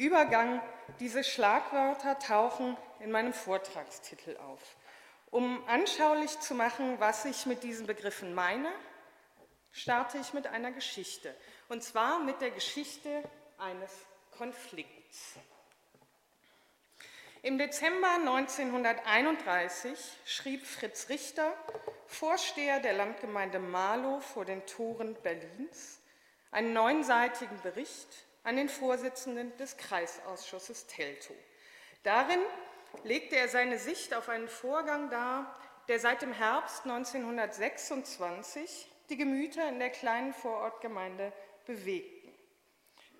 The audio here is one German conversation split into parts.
Übergang, diese Schlagwörter tauchen in meinem Vortragstitel auf. Um anschaulich zu machen, was ich mit diesen Begriffen meine, starte ich mit einer Geschichte. Und zwar mit der Geschichte eines Konflikts. Im Dezember 1931 schrieb Fritz Richter, Vorsteher der Landgemeinde Marlow vor den Toren Berlins, einen neunseitigen Bericht an den Vorsitzenden des Kreisausschusses Teltow. Darin legte er seine Sicht auf einen Vorgang dar, der seit dem Herbst 1926 die Gemüter in der kleinen Vorortgemeinde bewegten.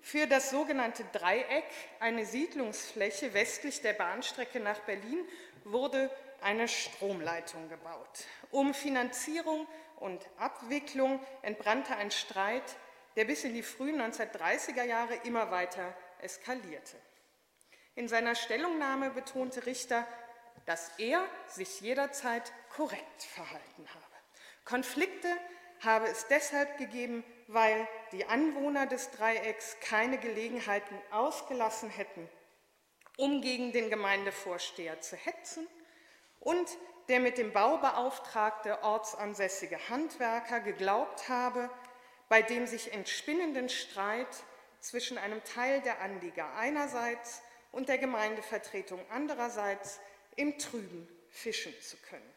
Für das sogenannte Dreieck, eine Siedlungsfläche westlich der Bahnstrecke nach Berlin, wurde eine Stromleitung gebaut. Um Finanzierung und Abwicklung entbrannte ein Streit der bis in die frühen 1930er Jahre immer weiter eskalierte. In seiner Stellungnahme betonte Richter, dass er sich jederzeit korrekt verhalten habe. Konflikte habe es deshalb gegeben, weil die Anwohner des Dreiecks keine Gelegenheiten ausgelassen hätten, um gegen den Gemeindevorsteher zu hetzen und der mit dem Bau beauftragte ortsansässige Handwerker geglaubt habe, bei dem sich entspinnenden Streit zwischen einem Teil der Anlieger einerseits und der Gemeindevertretung andererseits im Trüben fischen zu können.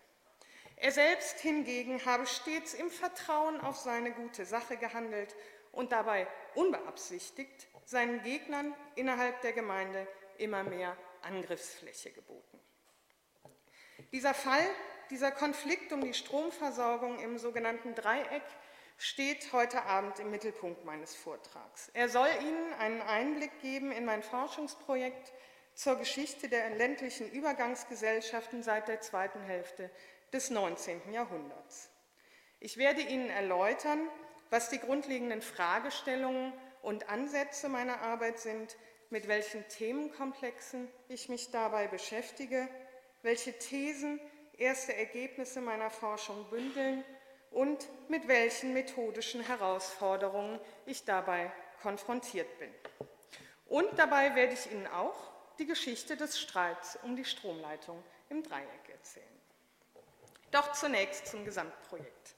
Er selbst hingegen habe stets im Vertrauen auf seine gute Sache gehandelt und dabei unbeabsichtigt seinen Gegnern innerhalb der Gemeinde immer mehr Angriffsfläche geboten. Dieser Fall, dieser Konflikt um die Stromversorgung im sogenannten Dreieck steht heute Abend im Mittelpunkt meines Vortrags. Er soll Ihnen einen Einblick geben in mein Forschungsprojekt zur Geschichte der ländlichen Übergangsgesellschaften seit der zweiten Hälfte des 19. Jahrhunderts. Ich werde Ihnen erläutern, was die grundlegenden Fragestellungen und Ansätze meiner Arbeit sind, mit welchen Themenkomplexen ich mich dabei beschäftige, welche Thesen erste Ergebnisse meiner Forschung bündeln und mit welchen methodischen Herausforderungen ich dabei konfrontiert bin. Und dabei werde ich Ihnen auch die Geschichte des Streits um die Stromleitung im Dreieck erzählen. Doch zunächst zum Gesamtprojekt.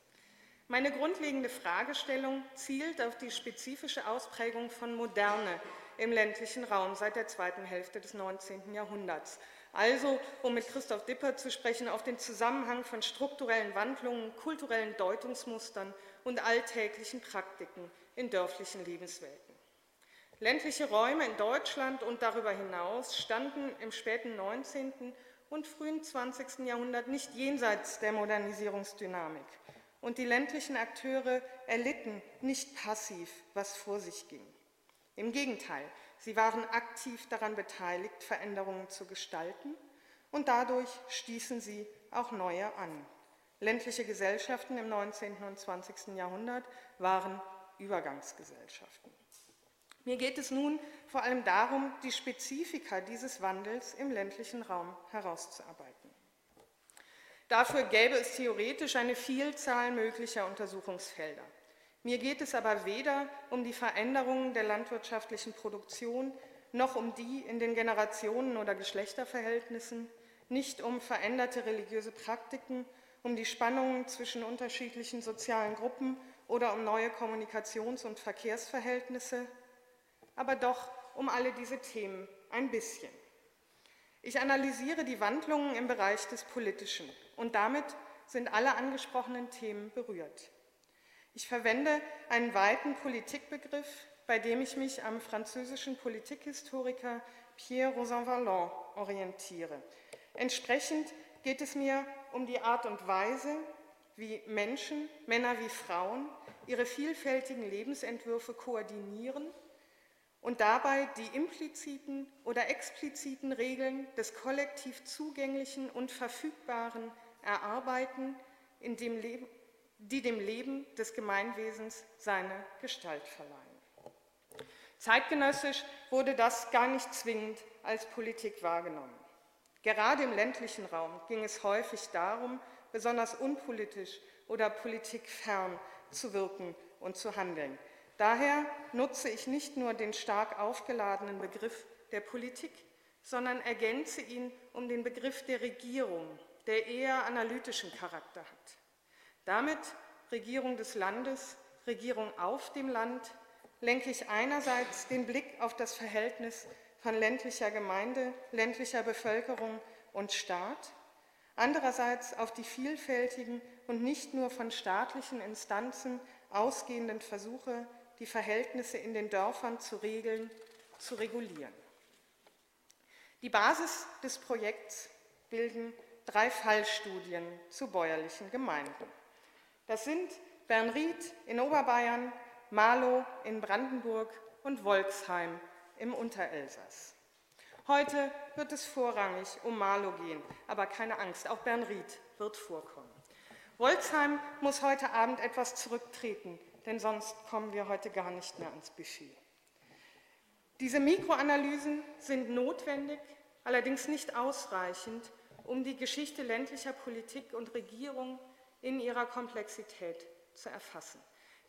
Meine grundlegende Fragestellung zielt auf die spezifische Ausprägung von Moderne im ländlichen Raum seit der zweiten Hälfte des 19. Jahrhunderts also, um mit Christoph Dipper zu sprechen, auf den Zusammenhang von strukturellen Wandlungen, kulturellen Deutungsmustern und alltäglichen Praktiken in dörflichen Lebenswelten. Ländliche Räume in Deutschland und darüber hinaus standen im späten 19. und frühen 20. Jahrhundert nicht jenseits der Modernisierungsdynamik. Und die ländlichen Akteure erlitten nicht passiv, was vor sich ging. Im Gegenteil, sie waren aktiv daran beteiligt, Veränderungen zu gestalten und dadurch stießen sie auch neue an. Ländliche Gesellschaften im 19. und 20. Jahrhundert waren Übergangsgesellschaften. Mir geht es nun vor allem darum, die Spezifika dieses Wandels im ländlichen Raum herauszuarbeiten. Dafür gäbe es theoretisch eine Vielzahl möglicher Untersuchungsfelder. Mir geht es aber weder um die Veränderungen der landwirtschaftlichen Produktion noch um die in den Generationen oder Geschlechterverhältnissen, nicht um veränderte religiöse Praktiken, um die Spannungen zwischen unterschiedlichen sozialen Gruppen oder um neue Kommunikations- und Verkehrsverhältnisse, aber doch um alle diese Themen ein bisschen. Ich analysiere die Wandlungen im Bereich des Politischen und damit sind alle angesprochenen Themen berührt. Ich verwende einen weiten Politikbegriff, bei dem ich mich am französischen Politikhistoriker Pierre Rosanvallon orientiere. Entsprechend geht es mir um die Art und Weise, wie Menschen, Männer wie Frauen, ihre vielfältigen Lebensentwürfe koordinieren und dabei die impliziten oder expliziten Regeln des kollektiv zugänglichen und verfügbaren erarbeiten, dem Leben, die dem Leben des Gemeinwesens seine Gestalt verleihen. Zeitgenössisch wurde das gar nicht zwingend als Politik wahrgenommen. Gerade im ländlichen Raum ging es häufig darum, besonders unpolitisch oder politikfern zu wirken und zu handeln. Daher nutze ich nicht nur den stark aufgeladenen Begriff der Politik, sondern ergänze ihn um den Begriff der Regierung, der eher analytischen Charakter hat. Damit Regierung des Landes, Regierung auf dem Land, lenke ich einerseits den Blick auf das Verhältnis von ländlicher Gemeinde, ländlicher Bevölkerung und Staat, andererseits auf die vielfältigen und nicht nur von staatlichen Instanzen ausgehenden Versuche, die Verhältnisse in den Dörfern zu regeln, zu regulieren. Die Basis des Projekts bilden drei Fallstudien zu bäuerlichen Gemeinden. Das sind Bernried in Oberbayern, Marlow in Brandenburg und Wolxheim im Unterelsass. Heute wird es vorrangig um Marlow gehen, aber keine Angst, auch Bernried wird vorkommen. Wolxheim muss heute Abend etwas zurücktreten, denn sonst kommen wir heute gar nicht mehr ans Buffet. Diese Mikroanalysen sind notwendig, allerdings nicht ausreichend, um die Geschichte ländlicher Politik und Regierung in ihrer Komplexität zu erfassen.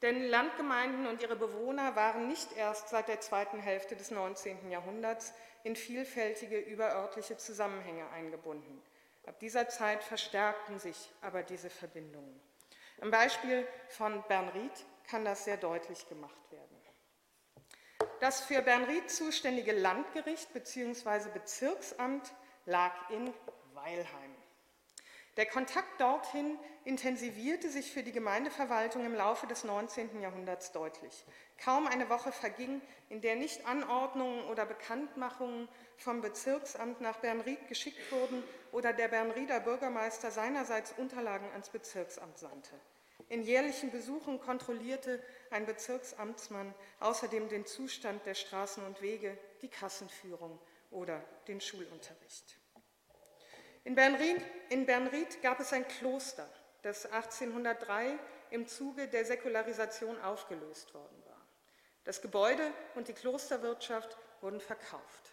Denn Landgemeinden und ihre Bewohner waren nicht erst seit der zweiten Hälfte des 19. Jahrhunderts in vielfältige überörtliche Zusammenhänge eingebunden. Ab dieser Zeit verstärkten sich aber diese Verbindungen. Im Beispiel von Bernried kann das sehr deutlich gemacht werden. Das für Bernried zuständige Landgericht bzw. Bezirksamt lag in Weilheim. Der Kontakt dorthin intensivierte sich für die Gemeindeverwaltung im Laufe des 19. Jahrhunderts deutlich. Kaum eine Woche verging, in der nicht Anordnungen oder Bekanntmachungen vom Bezirksamt nach Bernried geschickt wurden oder der Bernrieder Bürgermeister seinerseits Unterlagen ans Bezirksamt sandte. In jährlichen Besuchen kontrollierte ein Bezirksamtsmann außerdem den Zustand der Straßen und Wege, die Kassenführung oder den Schulunterricht. In Bernried, in Bernried gab es ein Kloster, das 1803 im Zuge der Säkularisation aufgelöst worden war. Das Gebäude und die Klosterwirtschaft wurden verkauft.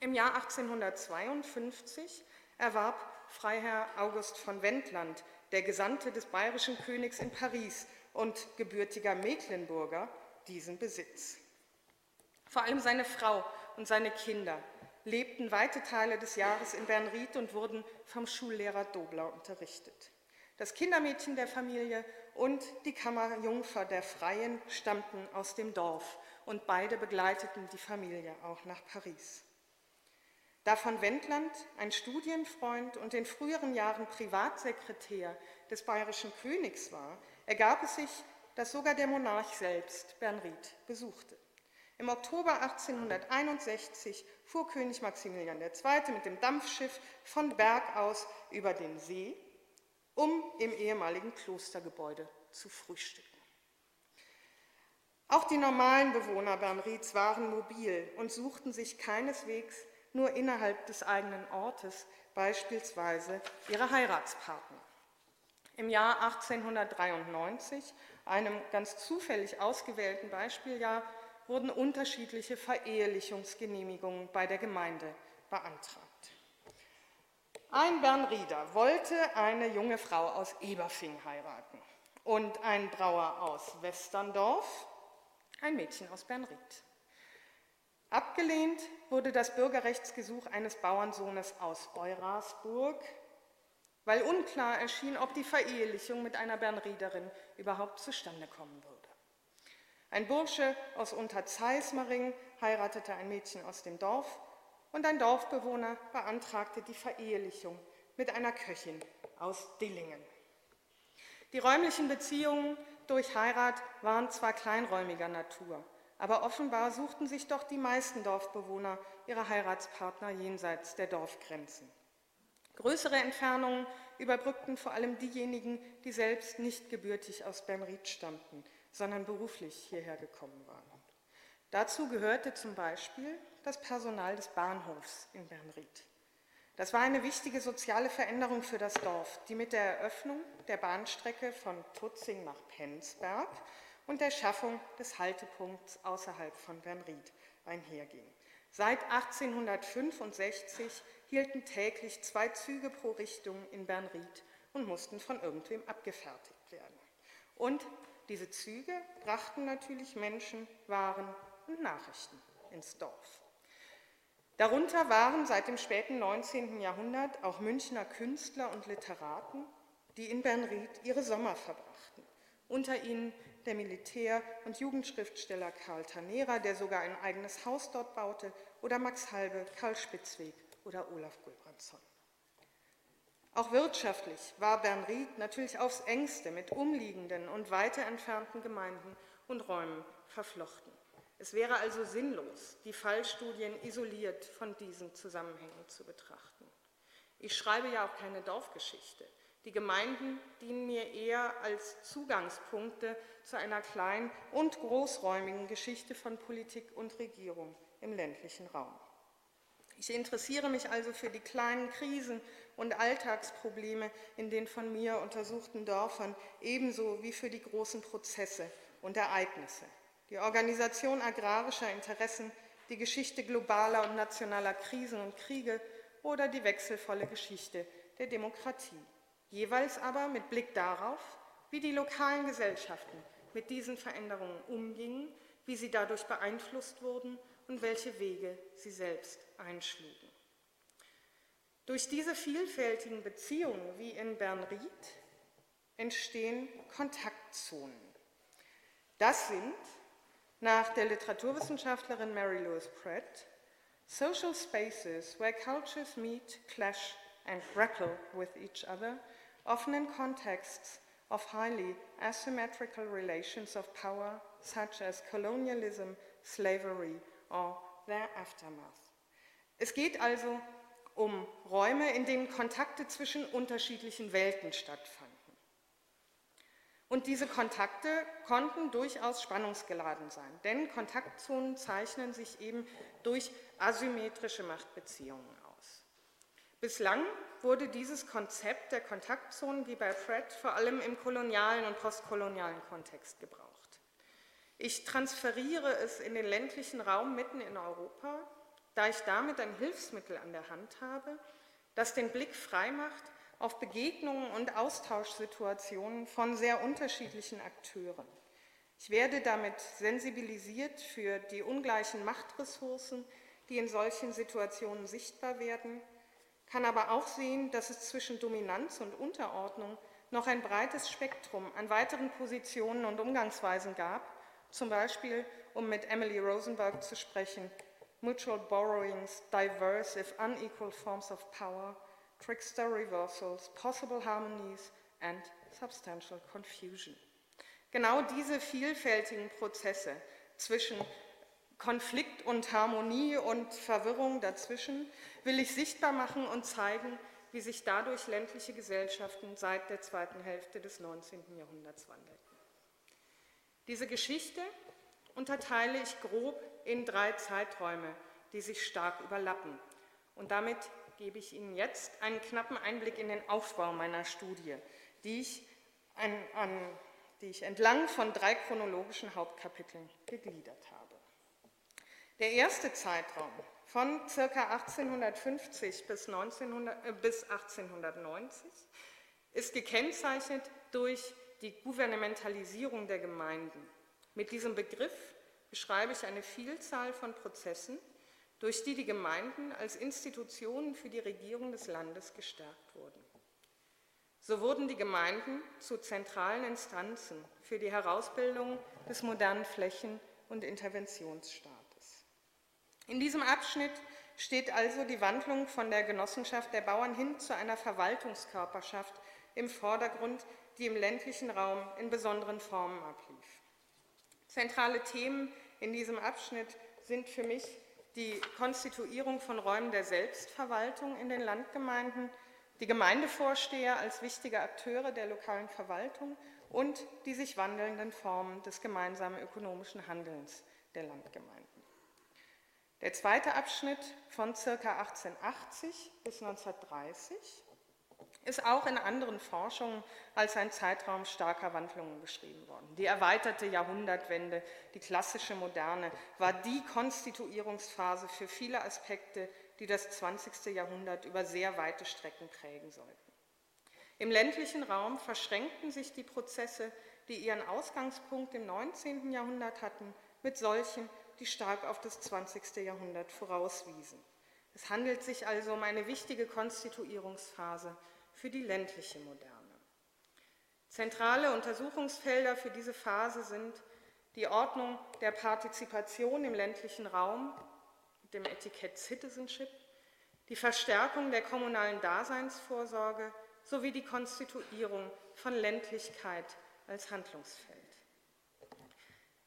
Im Jahr 1852 erwarb Freiherr August von Wendland, der Gesandte des bayerischen Königs in Paris und gebürtiger Mecklenburger, diesen Besitz. Vor allem seine Frau und seine Kinder lebten weite Teile des Jahres in Bernried und wurden vom Schullehrer Dobler unterrichtet. Das Kindermädchen der Familie und die Kammerjungfer der Freien stammten aus dem Dorf und beide begleiteten die Familie auch nach Paris. Da von Wendland ein Studienfreund und in früheren Jahren Privatsekretär des bayerischen Königs war, ergab es sich, dass sogar der Monarch selbst Bernried besuchte. Im Oktober 1861 fuhr König Maximilian II. mit dem Dampfschiff von Berg aus über den See, um im ehemaligen Klostergebäude zu frühstücken. Auch die normalen Bewohner Bernrieds waren mobil und suchten sich keineswegs nur innerhalb des eigenen Ortes beispielsweise ihre Heiratspartner. Im Jahr 1893, einem ganz zufällig ausgewählten Beispieljahr, wurden unterschiedliche Verehelichungsgenehmigungen bei der Gemeinde beantragt. Ein Bernrieder wollte eine junge Frau aus Eberfing heiraten und ein Brauer aus Westerndorf ein Mädchen aus Bernried. Abgelehnt wurde das Bürgerrechtsgesuch eines Bauernsohnes aus Eurasburg, weil unklar erschien, ob die Verehelichung mit einer Bernriederin überhaupt zustande kommen würde. Ein Bursche aus Unterzeismering heiratete ein Mädchen aus dem Dorf und ein Dorfbewohner beantragte die Verehelichung mit einer Köchin aus Dillingen. Die räumlichen Beziehungen durch Heirat waren zwar kleinräumiger Natur, aber offenbar suchten sich doch die meisten Dorfbewohner ihre Heiratspartner jenseits der Dorfgrenzen. Größere Entfernungen überbrückten vor allem diejenigen, die selbst nicht gebürtig aus Bernried stammten, sondern beruflich hierher gekommen waren. Dazu gehörte zum Beispiel das Personal des Bahnhofs in Bernried. Das war eine wichtige soziale Veränderung für das Dorf, die mit der Eröffnung der Bahnstrecke von Tutzing nach Penzberg und der Schaffung des Haltepunkts außerhalb von Bernried einherging. Seit 1865 hielten täglich zwei Züge pro Richtung in Bernried und mussten von irgendwem abgefertigt werden. Und diese Züge brachten natürlich Menschen, Waren und Nachrichten ins Dorf. Darunter waren seit dem späten 19. Jahrhundert auch Münchner Künstler und Literaten, die in Bernried ihre Sommer verbrachten. Unter ihnen der Militär- und Jugendschriftsteller Karl Tanera, der sogar ein eigenes Haus dort baute, oder Max Halbe, Karl Spitzweg oder Olaf Gulbrandsson. Auch wirtschaftlich war Bernried natürlich aufs engste mit umliegenden und weiter entfernten Gemeinden und Räumen verflochten. Es wäre also sinnlos, die Fallstudien isoliert von diesen Zusammenhängen zu betrachten. Ich schreibe ja auch keine Dorfgeschichte. Die Gemeinden dienen mir eher als Zugangspunkte zu einer kleinen und großräumigen Geschichte von Politik und Regierung im ländlichen Raum. Ich interessiere mich also für die kleinen Krisen und Alltagsprobleme in den von mir untersuchten Dörfern, ebenso wie für die großen Prozesse und Ereignisse. Die Organisation agrarischer Interessen, die Geschichte globaler und nationaler Krisen und Kriege oder die wechselvolle Geschichte der Demokratie jeweils aber mit Blick darauf, wie die lokalen Gesellschaften mit diesen Veränderungen umgingen, wie sie dadurch beeinflusst wurden und welche Wege sie selbst einschlugen. Durch diese vielfältigen Beziehungen wie in Bernried entstehen Kontaktzonen. Das sind nach der Literaturwissenschaftlerin Mary Louise Pratt Social spaces where cultures meet, clash and grapple with each other often in contexts of highly asymmetrical relations of power, such as colonialism, slavery or their aftermath. Es geht also um Räume, in denen Kontakte zwischen unterschiedlichen Welten stattfanden. Und diese Kontakte konnten durchaus spannungsgeladen sein, denn Kontaktzonen zeichnen sich eben durch asymmetrische Machtbeziehungen aus. Bislang wurde dieses Konzept der Kontaktzonen wie bei Fred vor allem im kolonialen und postkolonialen Kontext gebraucht. Ich transferiere es in den ländlichen Raum mitten in Europa, da ich damit ein Hilfsmittel an der Hand habe, das den Blick frei macht auf Begegnungen und Austauschsituationen von sehr unterschiedlichen Akteuren. Ich werde damit sensibilisiert für die ungleichen Machtressourcen, die in solchen Situationen sichtbar werden kann aber auch sehen, dass es zwischen Dominanz und Unterordnung noch ein breites Spektrum an weiteren Positionen und Umgangsweisen gab, zum Beispiel, um mit Emily Rosenberg zu sprechen, Mutual Borrowings, Diverse if Unequal Forms of Power, Trickster Reversals, Possible Harmonies and Substantial Confusion. Genau diese vielfältigen Prozesse zwischen Konflikt und Harmonie und Verwirrung dazwischen will ich sichtbar machen und zeigen, wie sich dadurch ländliche Gesellschaften seit der zweiten Hälfte des 19. Jahrhunderts wandelten. Diese Geschichte unterteile ich grob in drei Zeiträume, die sich stark überlappen. Und damit gebe ich Ihnen jetzt einen knappen Einblick in den Aufbau meiner Studie, die ich, an, an, die ich entlang von drei chronologischen Hauptkapiteln gegliedert habe. Der erste Zeitraum von ca. 1850 bis, 1900, äh, bis 1890 ist gekennzeichnet durch die Gouvernementalisierung der Gemeinden. Mit diesem Begriff beschreibe ich eine Vielzahl von Prozessen, durch die die Gemeinden als Institutionen für die Regierung des Landes gestärkt wurden. So wurden die Gemeinden zu zentralen Instanzen für die Herausbildung des modernen Flächen- und Interventionsstaates. In diesem Abschnitt steht also die Wandlung von der Genossenschaft der Bauern hin zu einer Verwaltungskörperschaft im Vordergrund, die im ländlichen Raum in besonderen Formen ablief. Zentrale Themen in diesem Abschnitt sind für mich die Konstituierung von Räumen der Selbstverwaltung in den Landgemeinden, die Gemeindevorsteher als wichtige Akteure der lokalen Verwaltung und die sich wandelnden Formen des gemeinsamen ökonomischen Handelns der Landgemeinden. Der zweite Abschnitt von ca. 1880 bis 1930 ist auch in anderen Forschungen als ein Zeitraum starker Wandlungen beschrieben worden. Die erweiterte Jahrhundertwende, die klassische Moderne, war die Konstituierungsphase für viele Aspekte, die das 20. Jahrhundert über sehr weite Strecken prägen sollten. Im ländlichen Raum verschränkten sich die Prozesse, die ihren Ausgangspunkt im 19. Jahrhundert hatten, mit solchen, die stark auf das 20. Jahrhundert vorauswiesen. Es handelt sich also um eine wichtige Konstituierungsphase für die ländliche Moderne. Zentrale Untersuchungsfelder für diese Phase sind die Ordnung der Partizipation im ländlichen Raum mit dem Etikett Citizenship, die Verstärkung der kommunalen Daseinsvorsorge sowie die Konstituierung von Ländlichkeit als Handlungsfeld.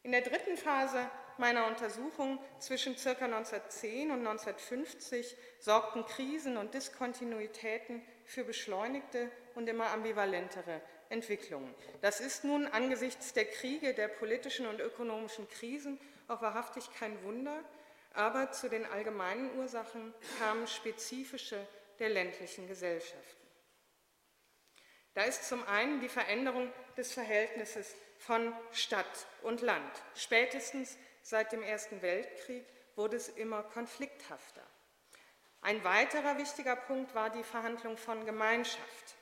In der dritten Phase meiner Untersuchung zwischen ca. 1910 und 1950 sorgten Krisen und Diskontinuitäten für beschleunigte und immer ambivalentere Entwicklungen. Das ist nun angesichts der Kriege, der politischen und ökonomischen Krisen auch wahrhaftig kein Wunder, aber zu den allgemeinen Ursachen kamen spezifische der ländlichen Gesellschaften. Da ist zum einen die Veränderung des Verhältnisses von Stadt und Land. Spätestens seit dem Ersten Weltkrieg wurde es immer konflikthafter. Ein weiterer wichtiger Punkt war die Verhandlung von Gemeinschaft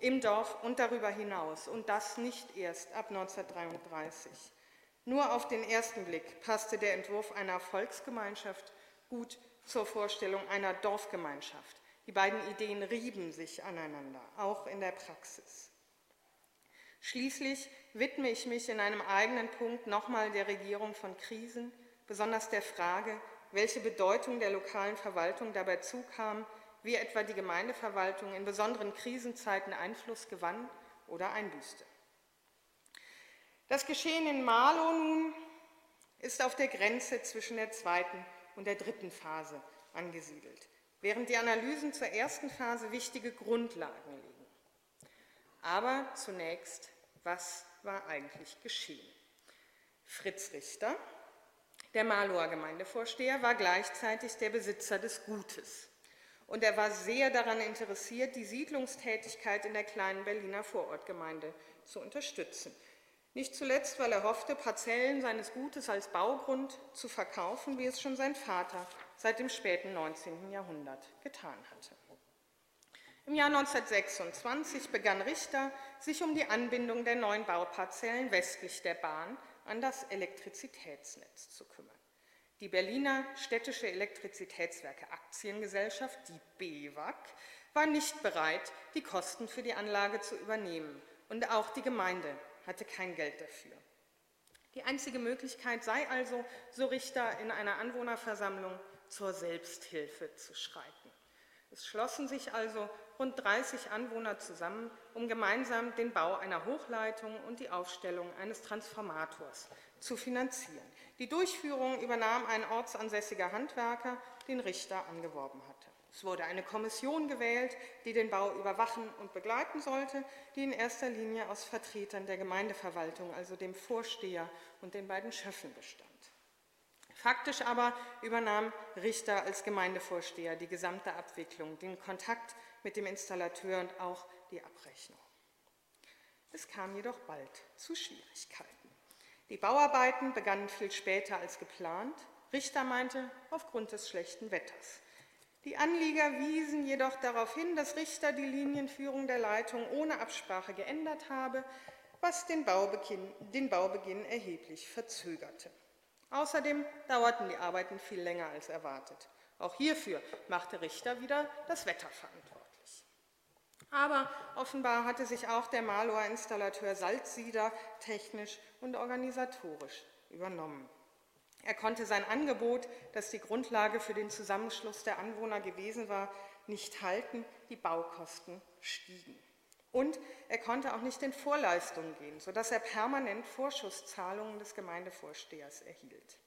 im Dorf und darüber hinaus und das nicht erst ab 1933. Nur auf den ersten Blick passte der Entwurf einer Volksgemeinschaft gut zur Vorstellung einer Dorfgemeinschaft. Die beiden Ideen rieben sich aneinander, auch in der Praxis. Schließlich widme ich mich in einem eigenen Punkt nochmal der Regierung von Krisen, besonders der Frage, welche Bedeutung der lokalen Verwaltung dabei zukam, wie etwa die Gemeindeverwaltung in besonderen Krisenzeiten Einfluss gewann oder einbüßte. Das Geschehen in Marlow nun ist auf der Grenze zwischen der zweiten und der dritten Phase angesiedelt, während die Analysen zur ersten Phase wichtige Grundlagen legen. Aber zunächst, was war eigentlich geschehen? Fritz Richter, der Marlower Gemeindevorsteher, war gleichzeitig der Besitzer des Gutes. Und er war sehr daran interessiert, die Siedlungstätigkeit in der kleinen Berliner Vorortgemeinde zu unterstützen. Nicht zuletzt, weil er hoffte, Parzellen seines Gutes als Baugrund zu verkaufen, wie es schon sein Vater seit dem späten 19. Jahrhundert getan hatte. Im Jahr 1926 begann Richter, sich um die Anbindung der neuen Bauparzellen westlich der Bahn an das Elektrizitätsnetz zu kümmern. Die Berliner Städtische Elektrizitätswerke Aktiengesellschaft, die BEWAG, war nicht bereit, die Kosten für die Anlage zu übernehmen. Und auch die Gemeinde hatte kein Geld dafür. Die einzige Möglichkeit sei also, so Richter in einer Anwohnerversammlung, zur Selbsthilfe zu schreiten. Es schlossen sich also rund 30 Anwohner zusammen, um gemeinsam den Bau einer Hochleitung und die Aufstellung eines Transformators zu finanzieren. Die Durchführung übernahm ein ortsansässiger Handwerker, den Richter angeworben hatte. Es wurde eine Kommission gewählt, die den Bau überwachen und begleiten sollte, die in erster Linie aus Vertretern der Gemeindeverwaltung, also dem Vorsteher und den beiden Schöffen bestand. Faktisch aber übernahm Richter als Gemeindevorsteher die gesamte Abwicklung, den Kontakt mit dem Installateur und auch die Abrechnung. Es kam jedoch bald zu Schwierigkeiten. Die Bauarbeiten begannen viel später als geplant. Richter meinte, aufgrund des schlechten Wetters. Die Anlieger wiesen jedoch darauf hin, dass Richter die Linienführung der Leitung ohne Absprache geändert habe, was den Baubeginn, den Baubeginn erheblich verzögerte. Außerdem dauerten die Arbeiten viel länger als erwartet. Auch hierfür machte Richter wieder das Wetter verantwortlich. Aber offenbar hatte sich auch der Maloer Installateur Salzsieder technisch und organisatorisch übernommen. Er konnte sein Angebot, das die Grundlage für den Zusammenschluss der Anwohner gewesen war, nicht halten, die Baukosten stiegen. Und er konnte auch nicht in Vorleistungen gehen, sodass er permanent Vorschusszahlungen des Gemeindevorstehers erhielt.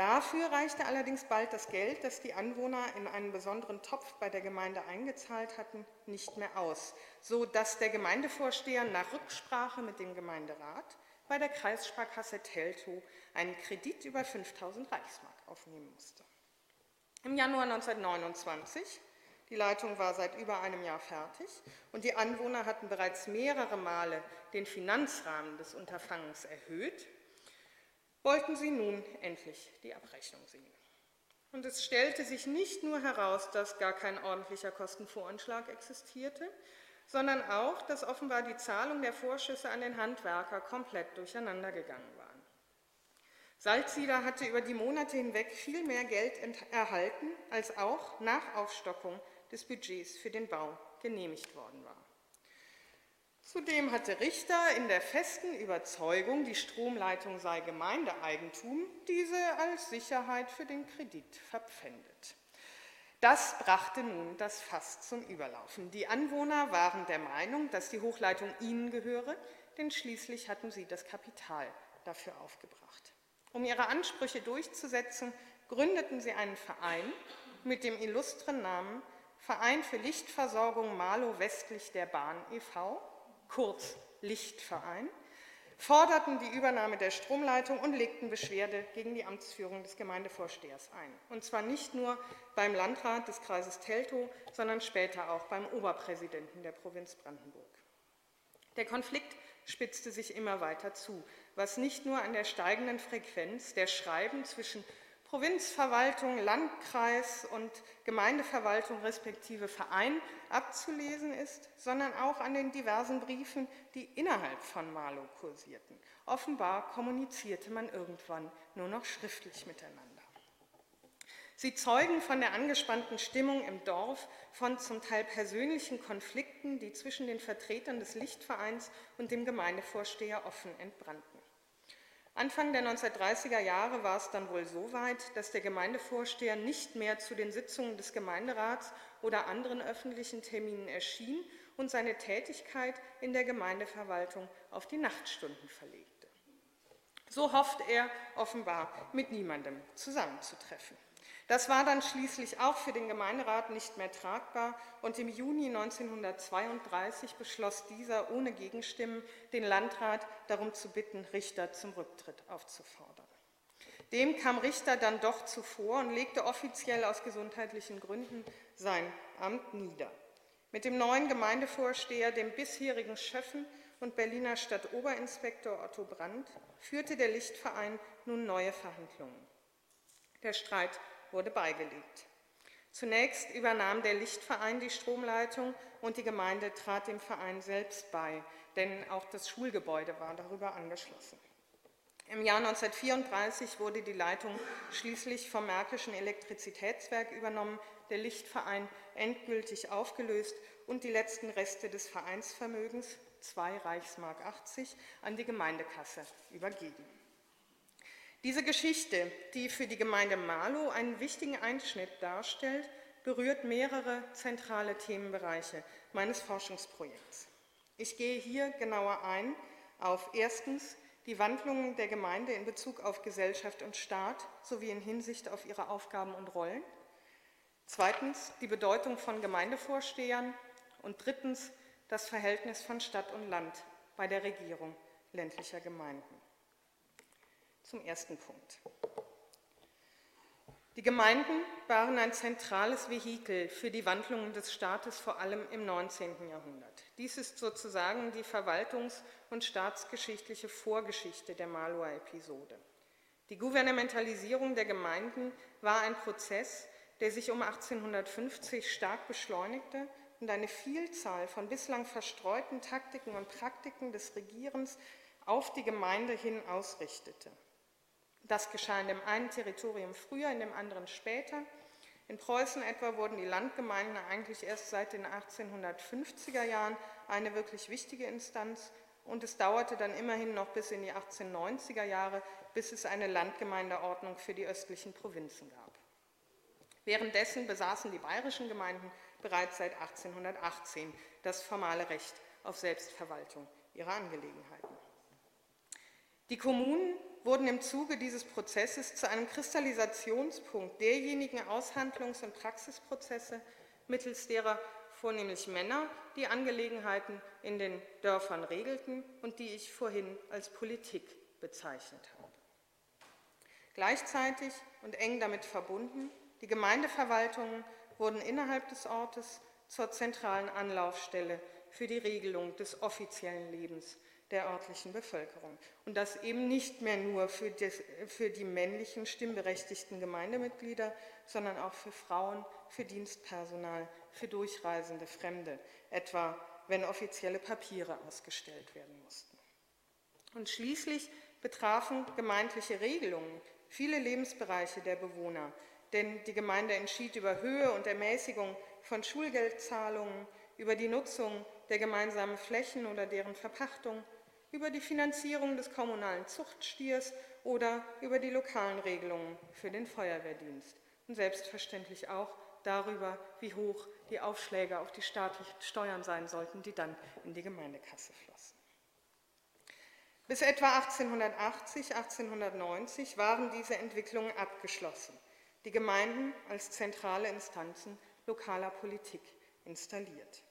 Dafür reichte allerdings bald das Geld, das die Anwohner in einen besonderen Topf bei der Gemeinde eingezahlt hatten, nicht mehr aus, so dass der Gemeindevorsteher nach Rücksprache mit dem Gemeinderat bei der Kreissparkasse Teltow einen Kredit über 5000 Reichsmark aufnehmen musste. Im Januar 1929, die Leitung war seit über einem Jahr fertig und die Anwohner hatten bereits mehrere Male den Finanzrahmen des Unterfangens erhöht, wollten sie nun endlich die Abrechnung sehen. Und es stellte sich nicht nur heraus, dass gar kein ordentlicher Kostenvoranschlag existierte, sondern auch, dass offenbar die Zahlung der Vorschüsse an den Handwerker komplett durcheinandergegangen waren. Salzsieder hatte über die Monate hinweg viel mehr Geld erhalten, als auch nach Aufstockung des Budgets für den Bau genehmigt worden war. Zudem hatte Richter in der festen Überzeugung, die Stromleitung sei Gemeindeeigentum, diese als Sicherheit für den Kredit verpfändet. Das brachte nun das Fass zum Überlaufen. Die Anwohner waren der Meinung, dass die Hochleitung ihnen gehöre, denn schließlich hatten sie das Kapital dafür aufgebracht. Um ihre Ansprüche durchzusetzen, gründeten sie einen Verein mit dem illustren Namen Verein für Lichtversorgung Malo westlich der Bahn e.V., kurz Lichtverein, forderten die Übernahme der Stromleitung und legten Beschwerde gegen die Amtsführung des Gemeindevorstehers ein. Und zwar nicht nur beim Landrat des Kreises Teltow, sondern später auch beim Oberpräsidenten der Provinz Brandenburg. Der Konflikt spitzte sich immer weiter zu, was nicht nur an der steigenden Frequenz der Schreiben zwischen Provinzverwaltung, Landkreis und Gemeindeverwaltung respektive Verein abzulesen ist, sondern auch an den diversen Briefen, die innerhalb von Marlow kursierten. Offenbar kommunizierte man irgendwann nur noch schriftlich miteinander. Sie zeugen von der angespannten Stimmung im Dorf, von zum Teil persönlichen Konflikten, die zwischen den Vertretern des Lichtvereins und dem Gemeindevorsteher offen entbrannten. Anfang der 1930er Jahre war es dann wohl so weit, dass der Gemeindevorsteher nicht mehr zu den Sitzungen des Gemeinderats oder anderen öffentlichen Terminen erschien und seine Tätigkeit in der Gemeindeverwaltung auf die Nachtstunden verlegte. So hofft er offenbar, mit niemandem zusammenzutreffen. Das war dann schließlich auch für den Gemeinderat nicht mehr tragbar und im Juni 1932 beschloss dieser ohne Gegenstimmen, den Landrat darum zu bitten, Richter zum Rücktritt aufzufordern. Dem kam Richter dann doch zuvor und legte offiziell aus gesundheitlichen Gründen sein Amt nieder. Mit dem neuen Gemeindevorsteher, dem bisherigen Schöffen und Berliner Stadtoberinspektor Otto Brandt, führte der Lichtverein nun neue Verhandlungen. Der Streit wurde beigelegt. Zunächst übernahm der Lichtverein die Stromleitung und die Gemeinde trat dem Verein selbst bei, denn auch das Schulgebäude war darüber angeschlossen. Im Jahr 1934 wurde die Leitung schließlich vom Märkischen Elektrizitätswerk übernommen, der Lichtverein endgültig aufgelöst und die letzten Reste des Vereinsvermögens, 2 Reichsmark 80, an die Gemeindekasse übergeben. Diese Geschichte, die für die Gemeinde Marlow einen wichtigen Einschnitt darstellt, berührt mehrere zentrale Themenbereiche meines Forschungsprojekts. Ich gehe hier genauer ein auf erstens die Wandlungen der Gemeinde in Bezug auf Gesellschaft und Staat sowie in Hinsicht auf ihre Aufgaben und Rollen, zweitens die Bedeutung von Gemeindevorstehern und drittens das Verhältnis von Stadt und Land bei der Regierung ländlicher Gemeinden. Zum ersten Punkt. Die Gemeinden waren ein zentrales Vehikel für die Wandlungen des Staates, vor allem im 19. Jahrhundert. Dies ist sozusagen die verwaltungs- und staatsgeschichtliche Vorgeschichte der Maloer Episode. Die Gouvernementalisierung der Gemeinden war ein Prozess, der sich um 1850 stark beschleunigte und eine Vielzahl von bislang verstreuten Taktiken und Praktiken des Regierens auf die Gemeinde hin ausrichtete. Das geschah in dem einen Territorium früher, in dem anderen später. In Preußen etwa wurden die Landgemeinden eigentlich erst seit den 1850er Jahren eine wirklich wichtige Instanz und es dauerte dann immerhin noch bis in die 1890er Jahre, bis es eine Landgemeindeordnung für die östlichen Provinzen gab. Währenddessen besaßen die bayerischen Gemeinden bereits seit 1818 das formale Recht auf Selbstverwaltung ihrer Angelegenheiten. Die Kommunen wurden im Zuge dieses Prozesses zu einem Kristallisationspunkt derjenigen Aushandlungs- und Praxisprozesse, mittels derer vornehmlich Männer die Angelegenheiten in den Dörfern regelten und die ich vorhin als Politik bezeichnet habe. Gleichzeitig und eng damit verbunden, die Gemeindeverwaltungen wurden innerhalb des Ortes zur zentralen Anlaufstelle für die Regelung des offiziellen Lebens der örtlichen Bevölkerung. Und das eben nicht mehr nur für, des, für die männlichen stimmberechtigten Gemeindemitglieder, sondern auch für Frauen, für Dienstpersonal, für durchreisende Fremde, etwa wenn offizielle Papiere ausgestellt werden mussten. Und schließlich betrafen gemeindliche Regelungen viele Lebensbereiche der Bewohner, denn die Gemeinde entschied über Höhe und Ermäßigung von Schulgeldzahlungen, über die Nutzung der gemeinsamen Flächen oder deren Verpachtung, über die Finanzierung des kommunalen Zuchtstiers oder über die lokalen Regelungen für den Feuerwehrdienst und selbstverständlich auch darüber, wie hoch die Aufschläge auf die staatlichen Steuern sein sollten, die dann in die Gemeindekasse flossen. Bis etwa 1880, 1890 waren diese Entwicklungen abgeschlossen, die Gemeinden als zentrale Instanzen lokaler Politik installiert.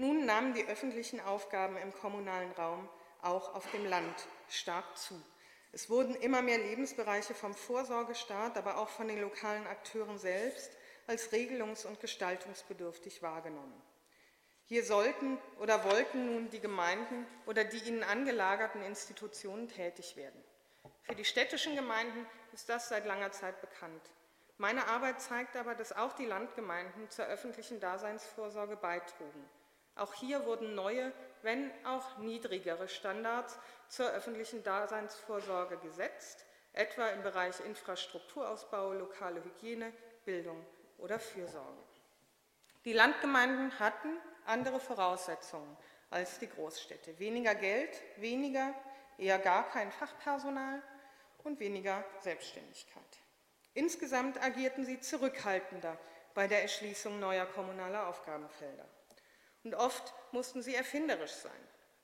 Nun nahmen die öffentlichen Aufgaben im kommunalen Raum auch auf dem Land stark zu. Es wurden immer mehr Lebensbereiche vom Vorsorgestaat, aber auch von den lokalen Akteuren selbst als regelungs- und gestaltungsbedürftig wahrgenommen. Hier sollten oder wollten nun die Gemeinden oder die ihnen angelagerten Institutionen tätig werden. Für die städtischen Gemeinden ist das seit langer Zeit bekannt. Meine Arbeit zeigt aber, dass auch die Landgemeinden zur öffentlichen Daseinsvorsorge beitrugen. Auch hier wurden neue, wenn auch niedrigere Standards zur öffentlichen Daseinsvorsorge gesetzt, etwa im Bereich Infrastrukturausbau, lokale Hygiene, Bildung oder Fürsorge. Die Landgemeinden hatten andere Voraussetzungen als die Großstädte. Weniger Geld, weniger, eher gar kein Fachpersonal und weniger Selbstständigkeit. Insgesamt agierten sie zurückhaltender bei der Erschließung neuer kommunaler Aufgabenfelder. Und oft mussten sie erfinderisch sein.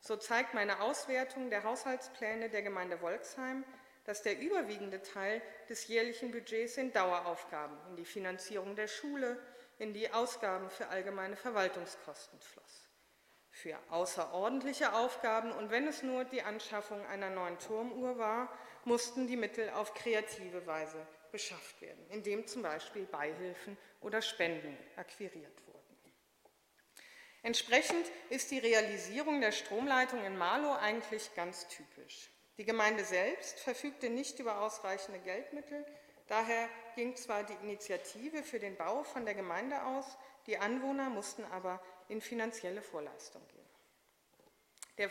So zeigt meine Auswertung der Haushaltspläne der Gemeinde Wolksheim, dass der überwiegende Teil des jährlichen Budgets in Daueraufgaben, in die Finanzierung der Schule, in die Ausgaben für allgemeine Verwaltungskosten floss. Für außerordentliche Aufgaben und wenn es nur die Anschaffung einer neuen Turmuhr war, mussten die Mittel auf kreative Weise beschafft werden, indem zum Beispiel Beihilfen oder Spenden akquiriert wurden. Entsprechend ist die Realisierung der Stromleitung in Marlow eigentlich ganz typisch. Die Gemeinde selbst verfügte nicht über ausreichende Geldmittel, daher ging zwar die Initiative für den Bau von der Gemeinde aus, die Anwohner mussten aber in finanzielle Vorleistung gehen. Der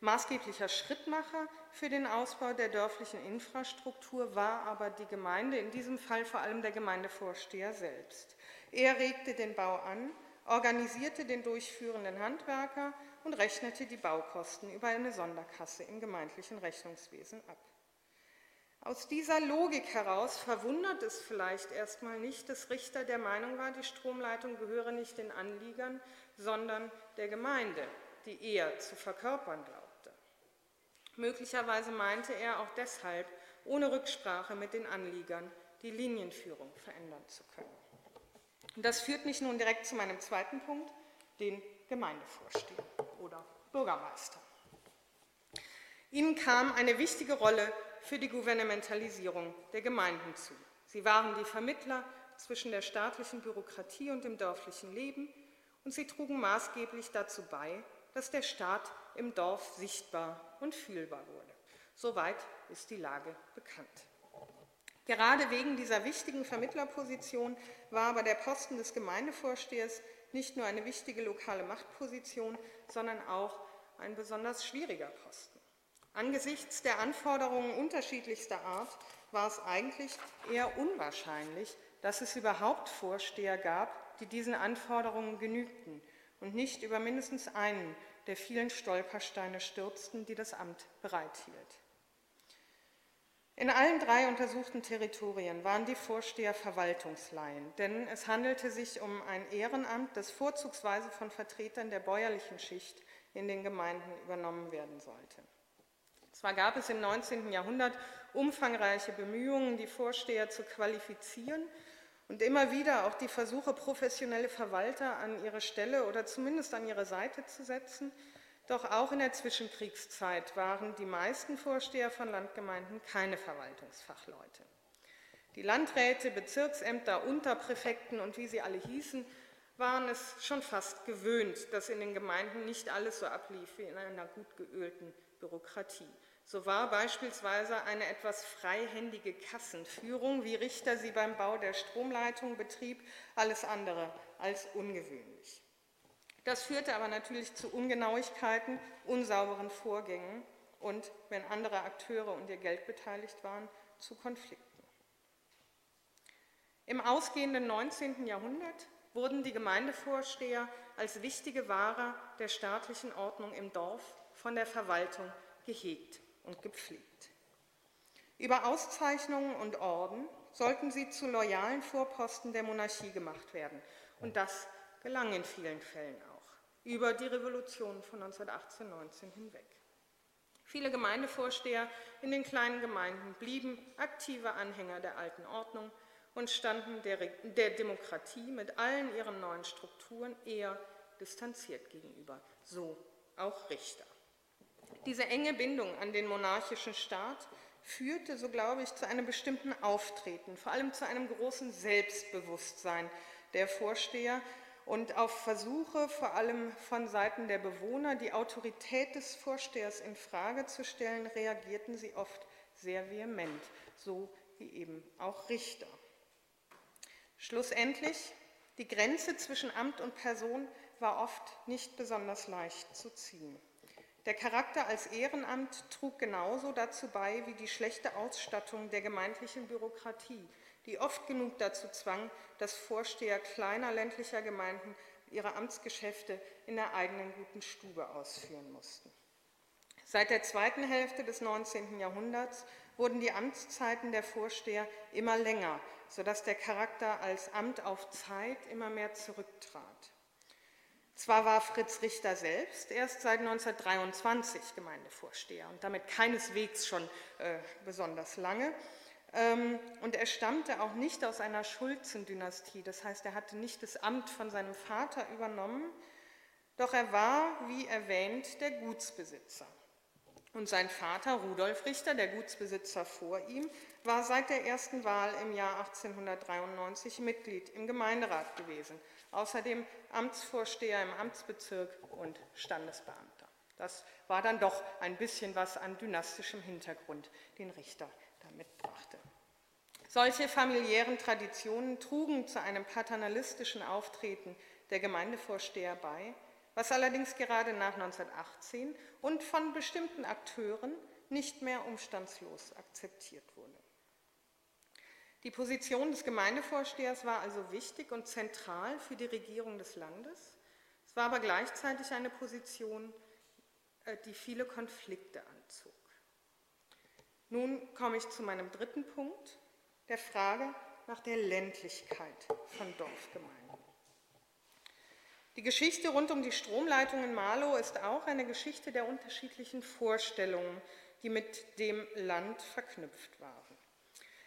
maßgeblicher Schrittmacher für den Ausbau der dörflichen Infrastruktur war aber die Gemeinde, in diesem Fall vor allem der Gemeindevorsteher selbst. Er regte den Bau an, organisierte den durchführenden Handwerker und rechnete die Baukosten über eine Sonderkasse im gemeindlichen Rechnungswesen ab. Aus dieser Logik heraus verwundert es vielleicht erstmal nicht, dass Richter der Meinung war, die Stromleitung gehöre nicht den Anliegern, sondern der Gemeinde, die er zu verkörpern glaubte. Möglicherweise meinte er auch deshalb, ohne Rücksprache mit den Anliegern, die Linienführung verändern zu können. Und das führt mich nun direkt zu meinem zweiten Punkt, den Gemeindevorsteher oder Bürgermeister. Ihnen kam eine wichtige Rolle für die Gouvernementalisierung der Gemeinden zu. Sie waren die Vermittler zwischen der staatlichen Bürokratie und dem dörflichen Leben und sie trugen maßgeblich dazu bei, dass der Staat im Dorf sichtbar und fühlbar wurde. Soweit ist die Lage bekannt. Gerade wegen dieser wichtigen Vermittlerposition war aber der Posten des Gemeindevorstehers nicht nur eine wichtige lokale Machtposition, sondern auch ein besonders schwieriger Posten. Angesichts der Anforderungen unterschiedlichster Art war es eigentlich eher unwahrscheinlich, dass es überhaupt Vorsteher gab, die diesen Anforderungen genügten und nicht über mindestens einen der vielen Stolpersteine stürzten, die das Amt bereithielt. In allen drei untersuchten Territorien waren die Vorsteher Verwaltungsleihen, denn es handelte sich um ein Ehrenamt, das vorzugsweise von Vertretern der bäuerlichen Schicht in den Gemeinden übernommen werden sollte. Zwar gab es im 19. Jahrhundert umfangreiche Bemühungen, die Vorsteher zu qualifizieren und immer wieder auch die Versuche, professionelle Verwalter an ihre Stelle oder zumindest an ihre Seite zu setzen, doch auch in der Zwischenkriegszeit waren die meisten Vorsteher von Landgemeinden keine Verwaltungsfachleute. Die Landräte, Bezirksämter, Unterpräfekten und wie sie alle hießen, waren es schon fast gewöhnt, dass in den Gemeinden nicht alles so ablief wie in einer gut geölten Bürokratie. So war beispielsweise eine etwas freihändige Kassenführung, wie Richter sie beim Bau der Stromleitung betrieb, alles andere als ungewöhnlich. Das führte aber natürlich zu Ungenauigkeiten, unsauberen Vorgängen und, wenn andere Akteure und ihr Geld beteiligt waren, zu Konflikten. Im ausgehenden 19. Jahrhundert wurden die Gemeindevorsteher als wichtige Wahrer der staatlichen Ordnung im Dorf von der Verwaltung gehegt und gepflegt. Über Auszeichnungen und Orden sollten sie zu loyalen Vorposten der Monarchie gemacht werden. Und das gelang in vielen Fällen auch, über die Revolution von 1918-19 hinweg. Viele Gemeindevorsteher in den kleinen Gemeinden blieben aktive Anhänger der alten Ordnung und standen der, der Demokratie mit allen ihren neuen Strukturen eher distanziert gegenüber, so auch Richter. Diese enge Bindung an den monarchischen Staat führte, so glaube ich, zu einem bestimmten Auftreten, vor allem zu einem großen Selbstbewusstsein der Vorsteher und auf Versuche, vor allem von Seiten der Bewohner, die Autorität des Vorstehers in Frage zu stellen, reagierten sie oft sehr vehement, so wie eben auch Richter. Schlussendlich, die Grenze zwischen Amt und Person war oft nicht besonders leicht zu ziehen. Der Charakter als Ehrenamt trug genauso dazu bei wie die schlechte Ausstattung der gemeindlichen Bürokratie, die oft genug dazu zwang, dass Vorsteher kleiner ländlicher Gemeinden ihre Amtsgeschäfte in der eigenen guten Stube ausführen mussten. Seit der zweiten Hälfte des 19. Jahrhunderts wurden die Amtszeiten der Vorsteher immer länger, sodass der Charakter als Amt auf Zeit immer mehr zurücktrat. Zwar war Fritz Richter selbst erst seit 1923 Gemeindevorsteher und damit keineswegs schon äh, besonders lange. Ähm, und er stammte auch nicht aus einer Schulzendynastie, das heißt, er hatte nicht das Amt von seinem Vater übernommen, doch er war, wie erwähnt, der Gutsbesitzer. Und sein Vater Rudolf Richter, der Gutsbesitzer vor ihm, war seit der ersten Wahl im Jahr 1893 Mitglied im Gemeinderat gewesen außerdem Amtsvorsteher im Amtsbezirk und Standesbeamter. Das war dann doch ein bisschen was an dynastischem Hintergrund, den Richter mitbrachte. Solche familiären Traditionen trugen zu einem paternalistischen Auftreten der Gemeindevorsteher bei, was allerdings gerade nach 1918 und von bestimmten Akteuren nicht mehr umstandslos akzeptiert wurde. Die Position des Gemeindevorstehers war also wichtig und zentral für die Regierung des Landes. Es war aber gleichzeitig eine Position, äh, die viele Konflikte anzog. Nun komme ich zu meinem dritten Punkt, der Frage nach der Ländlichkeit von Dorfgemeinden. Die Geschichte rund um die Stromleitung in Marlow ist auch eine Geschichte der unterschiedlichen Vorstellungen, die mit dem Land verknüpft waren.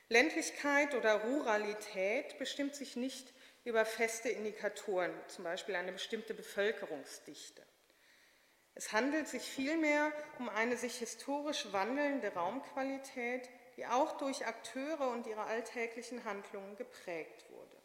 Ländlichkeit oder Ruralität bestimmt sich nicht über feste Indikatoren, zum Beispiel eine bestimmte Bevölkerungsdichte. Es handelt sich vielmehr um eine sich historisch wandelnde Raumqualität, die auch durch Akteure und ihre alltäglichen Handlungen geprägt wurde.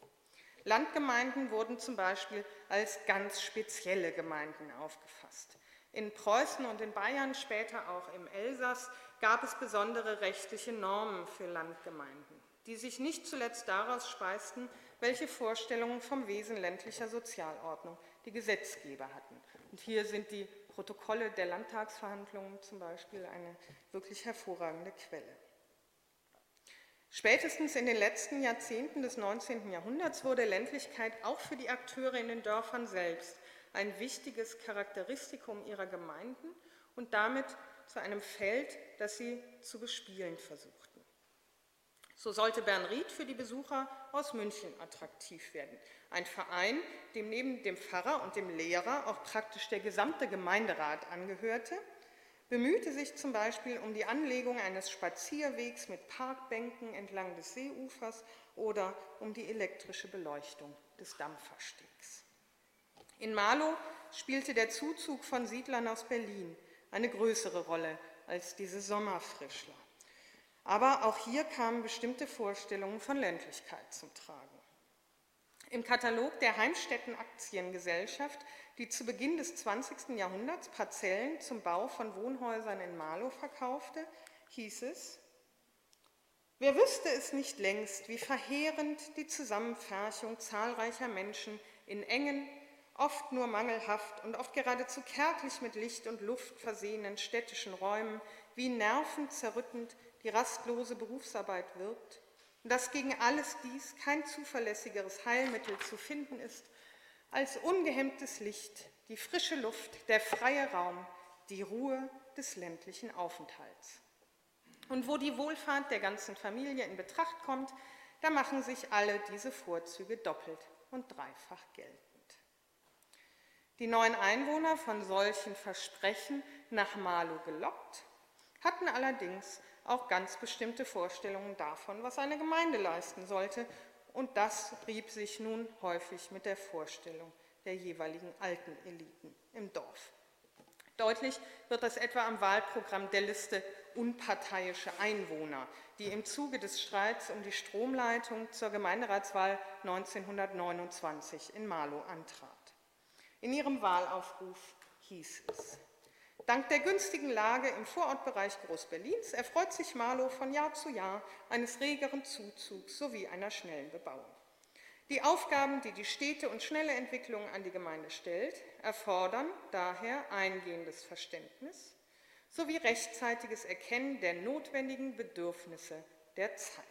Landgemeinden wurden zum Beispiel als ganz spezielle Gemeinden aufgefasst. In Preußen und in Bayern, später auch im Elsass, gab es besondere rechtliche Normen für Landgemeinden, die sich nicht zuletzt daraus speisten, welche Vorstellungen vom Wesen ländlicher Sozialordnung die Gesetzgeber hatten. Und hier sind die Protokolle der Landtagsverhandlungen zum Beispiel eine wirklich hervorragende Quelle. Spätestens in den letzten Jahrzehnten des 19. Jahrhunderts wurde Ländlichkeit auch für die Akteure in den Dörfern selbst ein wichtiges Charakteristikum ihrer Gemeinden und damit zu einem Feld, das sie zu bespielen versuchten. So sollte Bernried für die Besucher aus München attraktiv werden. Ein Verein, dem neben dem Pfarrer und dem Lehrer auch praktisch der gesamte Gemeinderat angehörte, bemühte sich zum Beispiel um die Anlegung eines Spazierwegs mit Parkbänken entlang des Seeufers oder um die elektrische Beleuchtung des Dampferstegs. In Marlow spielte der Zuzug von Siedlern aus Berlin eine größere Rolle als diese Sommerfrischler. Aber auch hier kamen bestimmte Vorstellungen von Ländlichkeit zum Tragen. Im Katalog der Heimstätten-Aktiengesellschaft, die zu Beginn des 20. Jahrhunderts Parzellen zum Bau von Wohnhäusern in Marlow verkaufte, hieß es, Wer wüsste es nicht längst, wie verheerend die Zusammenfärchung zahlreicher Menschen in engen, oft nur mangelhaft und oft geradezu kärglich mit Licht und Luft versehenen städtischen Räumen, wie nervenzerrüttend die rastlose Berufsarbeit wirkt, und dass gegen alles dies kein zuverlässigeres Heilmittel zu finden ist als ungehemmtes Licht, die frische Luft, der freie Raum, die Ruhe des ländlichen Aufenthalts. Und wo die Wohlfahrt der ganzen Familie in Betracht kommt, da machen sich alle diese Vorzüge doppelt und dreifach geltend. Die neuen Einwohner von solchen Versprechen nach Marlow gelockt, hatten allerdings auch ganz bestimmte Vorstellungen davon, was eine Gemeinde leisten sollte, und das rieb sich nun häufig mit der Vorstellung der jeweiligen alten Eliten im Dorf. Deutlich wird das etwa am Wahlprogramm der Liste Unparteiische Einwohner, die im Zuge des Streits um die Stromleitung zur Gemeinderatswahl 1929 in Marlow antrat. In ihrem Wahlaufruf hieß es, Dank der günstigen Lage im Vorortbereich Groß-Berlins erfreut sich Marlow von Jahr zu Jahr eines regeren Zuzugs sowie einer schnellen Bebauung. Die Aufgaben, die die stete und schnelle Entwicklung an die Gemeinde stellt, erfordern daher eingehendes Verständnis sowie rechtzeitiges Erkennen der notwendigen Bedürfnisse der Zeit.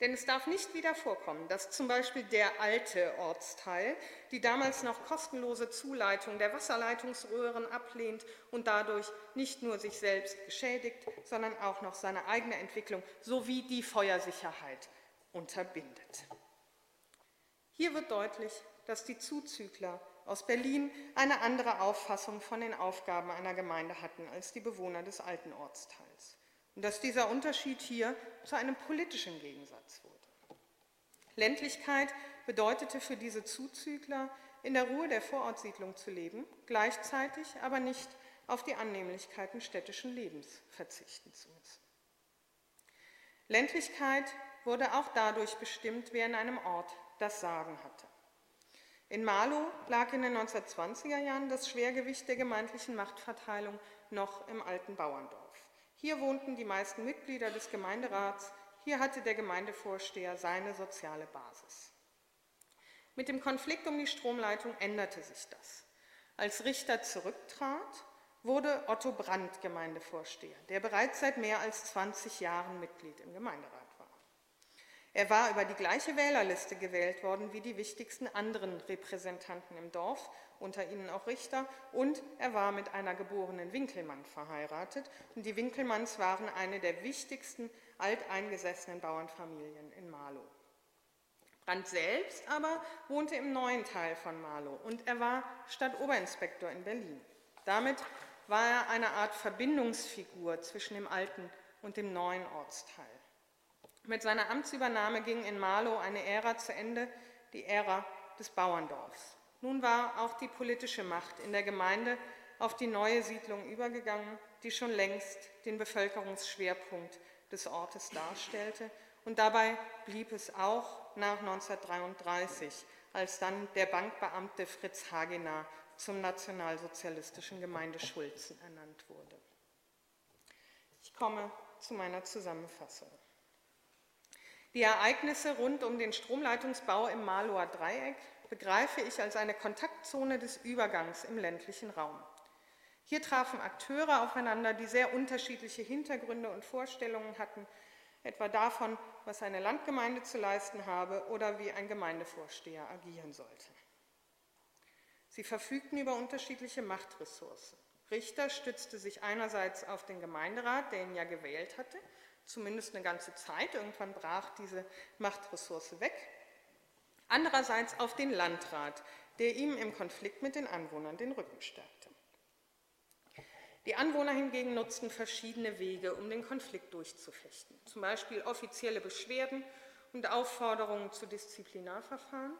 Denn es darf nicht wieder vorkommen, dass zum Beispiel der alte Ortsteil die damals noch kostenlose Zuleitung der Wasserleitungsröhren ablehnt und dadurch nicht nur sich selbst geschädigt, sondern auch noch seine eigene Entwicklung sowie die Feuersicherheit unterbindet. Hier wird deutlich, dass die Zuzügler aus Berlin eine andere Auffassung von den Aufgaben einer Gemeinde hatten als die Bewohner des alten Ortsteils und dass dieser Unterschied hier zu einem politischen Gegensatz wurde. Ländlichkeit bedeutete für diese Zuzügler, in der Ruhe der Vorortsiedlung zu leben, gleichzeitig aber nicht auf die Annehmlichkeiten städtischen Lebens verzichten zu müssen. Ländlichkeit wurde auch dadurch bestimmt, wer in einem Ort das Sagen hatte. In Marlow lag in den 1920er Jahren das Schwergewicht der gemeindlichen Machtverteilung noch im alten Bauerndorf. Hier wohnten die meisten Mitglieder des Gemeinderats, hier hatte der Gemeindevorsteher seine soziale Basis. Mit dem Konflikt um die Stromleitung änderte sich das. Als Richter zurücktrat, wurde Otto Brandt Gemeindevorsteher, der bereits seit mehr als 20 Jahren Mitglied im Gemeinderat er war über die gleiche Wählerliste gewählt worden wie die wichtigsten anderen Repräsentanten im Dorf, unter ihnen auch Richter, und er war mit einer geborenen Winkelmann verheiratet. Und die Winkelmanns waren eine der wichtigsten alteingesessenen Bauernfamilien in Marlow. Brandt selbst aber wohnte im neuen Teil von Marlow und er war Stadtoberinspektor in Berlin. Damit war er eine Art Verbindungsfigur zwischen dem alten und dem neuen Ortsteil. Mit seiner Amtsübernahme ging in Marlow eine Ära zu Ende, die Ära des Bauerndorfs. Nun war auch die politische Macht in der Gemeinde auf die neue Siedlung übergegangen, die schon längst den Bevölkerungsschwerpunkt des Ortes darstellte. Und dabei blieb es auch nach 1933, als dann der Bankbeamte Fritz Hagener zum nationalsozialistischen Gemeindeschulzen ernannt wurde. Ich komme zu meiner Zusammenfassung. Die Ereignisse rund um den Stromleitungsbau im Marlower Dreieck begreife ich als eine Kontaktzone des Übergangs im ländlichen Raum. Hier trafen Akteure aufeinander, die sehr unterschiedliche Hintergründe und Vorstellungen hatten, etwa davon, was eine Landgemeinde zu leisten habe oder wie ein Gemeindevorsteher agieren sollte. Sie verfügten über unterschiedliche Machtressourcen. Richter stützte sich einerseits auf den Gemeinderat, der ihn ja gewählt hatte, zumindest eine ganze Zeit. Irgendwann brach diese Machtressource weg. Andererseits auf den Landrat, der ihm im Konflikt mit den Anwohnern den Rücken stärkte. Die Anwohner hingegen nutzten verschiedene Wege, um den Konflikt durchzufechten, zum Beispiel offizielle Beschwerden und Aufforderungen zu Disziplinarverfahren,